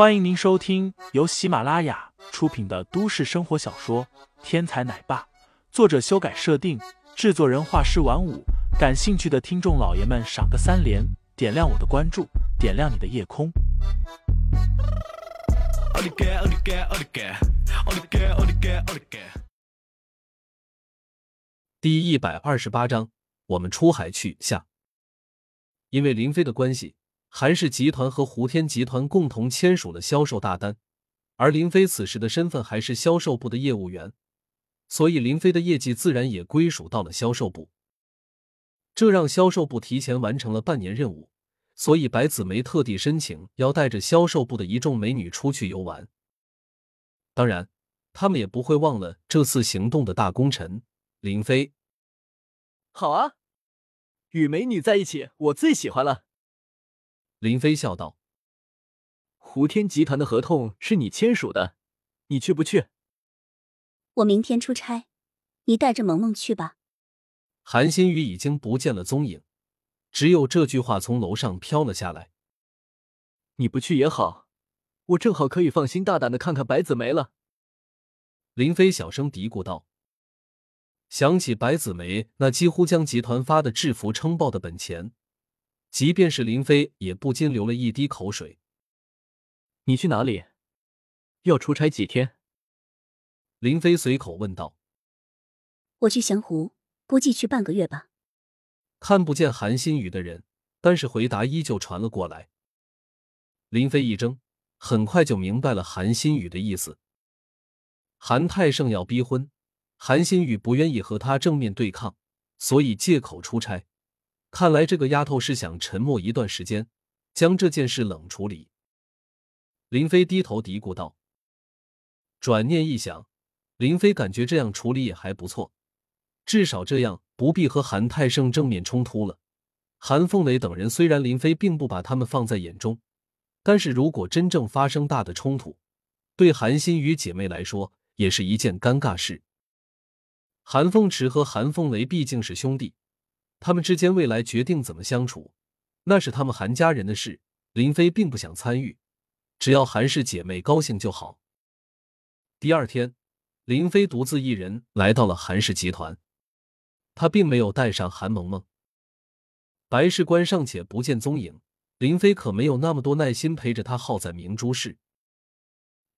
欢迎您收听由喜马拉雅出品的都市生活小说《天才奶爸》，作者修改设定，制作人画师晚舞。感兴趣的听众老爷们，赏个三连，点亮我的关注，点亮你的夜空。第一百二十八章，我们出海去下。因为林飞的关系。韩氏集团和胡天集团共同签署了销售大单，而林飞此时的身份还是销售部的业务员，所以林飞的业绩自然也归属到了销售部。这让销售部提前完成了半年任务，所以白子梅特地申请要带着销售部的一众美女出去游玩。当然，他们也不会忘了这次行动的大功臣林飞。好啊，与美女在一起，我最喜欢了。林飞笑道：“胡天集团的合同是你签署的，你去不去？”我明天出差，你带着萌萌去吧。韩新宇已经不见了踪影，只有这句话从楼上飘了下来。你不去也好，我正好可以放心大胆的看看白子梅了。林飞小声嘀咕道：“想起白子梅那几乎将集团发的制服撑爆的本钱。”即便是林飞也不禁流了一滴口水。你去哪里？要出差几天？林飞随口问道。我去湘湖，估计去半个月吧。看不见韩新宇的人，但是回答依旧传了过来。林飞一怔，很快就明白了韩新宇的意思。韩泰盛要逼婚，韩新宇不愿意和他正面对抗，所以借口出差。看来这个丫头是想沉默一段时间，将这件事冷处理。林飞低头嘀咕道。转念一想，林飞感觉这样处理也还不错，至少这样不必和韩泰胜正面冲突了。韩凤雷等人虽然林飞并不把他们放在眼中，但是如果真正发生大的冲突，对韩新宇姐妹来说也是一件尴尬事。韩凤池和韩凤雷毕竟是兄弟。他们之间未来决定怎么相处，那是他们韩家人的事。林飞并不想参与，只要韩氏姐妹高兴就好。第二天，林飞独自一人来到了韩氏集团，他并没有带上韩萌萌。白事官尚且不见踪影，林飞可没有那么多耐心陪着他耗在明珠市。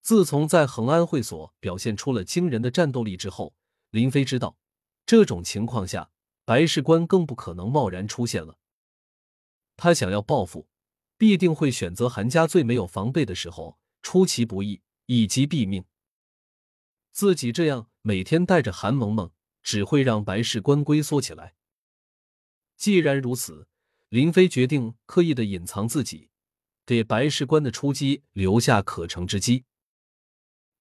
自从在恒安会所表现出了惊人的战斗力之后，林飞知道这种情况下。白事官更不可能贸然出现了。他想要报复，必定会选择韩家最没有防备的时候出其不意，以及毙命。自己这样每天带着韩萌萌，只会让白事官龟缩起来。既然如此，林飞决定刻意的隐藏自己，给白事官的出击留下可乘之机。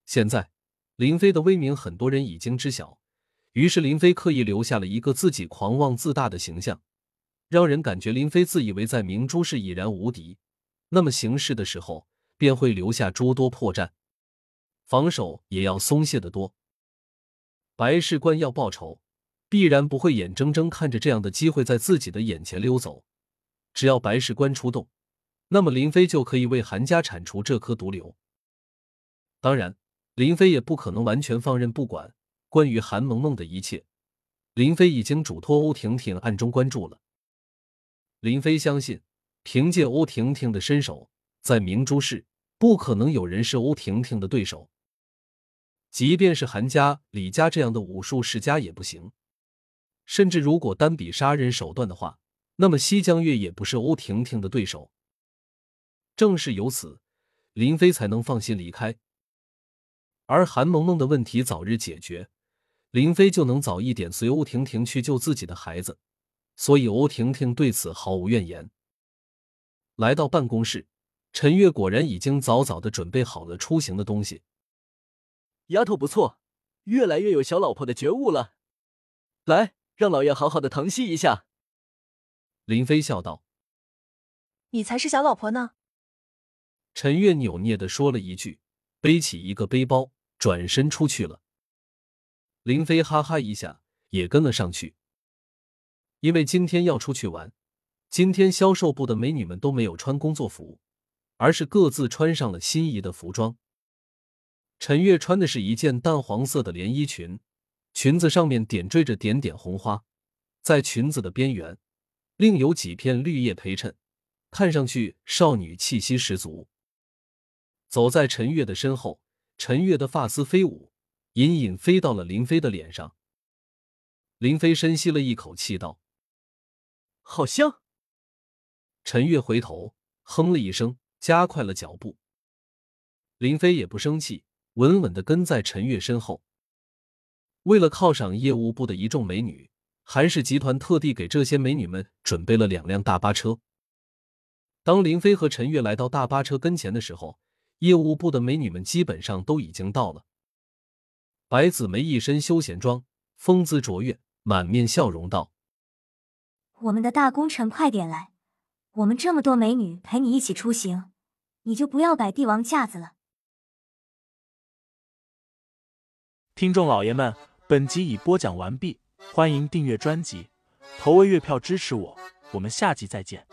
现在，林飞的威名，很多人已经知晓。于是林飞刻意留下了一个自己狂妄自大的形象，让人感觉林飞自以为在明珠市已然无敌，那么行事的时候便会留下诸多破绽，防守也要松懈的多。白事官要报仇，必然不会眼睁睁看着这样的机会在自己的眼前溜走。只要白事官出动，那么林飞就可以为韩家铲除这颗毒瘤。当然，林飞也不可能完全放任不管。关于韩萌萌的一切，林飞已经嘱托欧婷婷暗中关注了。林飞相信，凭借欧婷婷的身手，在明珠市不可能有人是欧婷婷的对手。即便是韩家、李家这样的武术世家也不行。甚至如果单比杀人手段的话，那么西江月也不是欧婷婷的对手。正是由此，林飞才能放心离开。而韩萌萌的问题早日解决。林飞就能早一点随欧婷婷去救自己的孩子，所以欧婷婷对此毫无怨言。来到办公室，陈月果然已经早早的准备好了出行的东西。丫头不错，越来越有小老婆的觉悟了。来，让老爷好好的疼惜一下。林飞笑道：“你才是小老婆呢。”陈月扭捏的说了一句，背起一个背包，转身出去了。林飞哈哈一下，也跟了上去。因为今天要出去玩，今天销售部的美女们都没有穿工作服，而是各自穿上了心仪的服装。陈月穿的是一件淡黄色的连衣裙，裙子上面点缀着点点红花，在裙子的边缘另有几片绿叶陪衬，看上去少女气息十足。走在陈月的身后，陈月的发丝飞舞，隐隐飞到了林飞的脸上。林飞深吸了一口气，道：“好香。”陈月回头哼了一声，加快了脚步。林飞也不生气。稳稳的跟在陈月身后。为了犒赏业务部的一众美女，韩氏集团特地给这些美女们准备了两辆大巴车。当林飞和陈月来到大巴车跟前的时候，业务部的美女们基本上都已经到了。白子梅一身休闲装，风姿卓越，满面笑容道：“我们的大功臣，快点来！我们这么多美女陪你一起出行，你就不要摆帝王架子了。”听众老爷们，本集已播讲完毕，欢迎订阅专辑，投喂月票支持我，我们下集再见。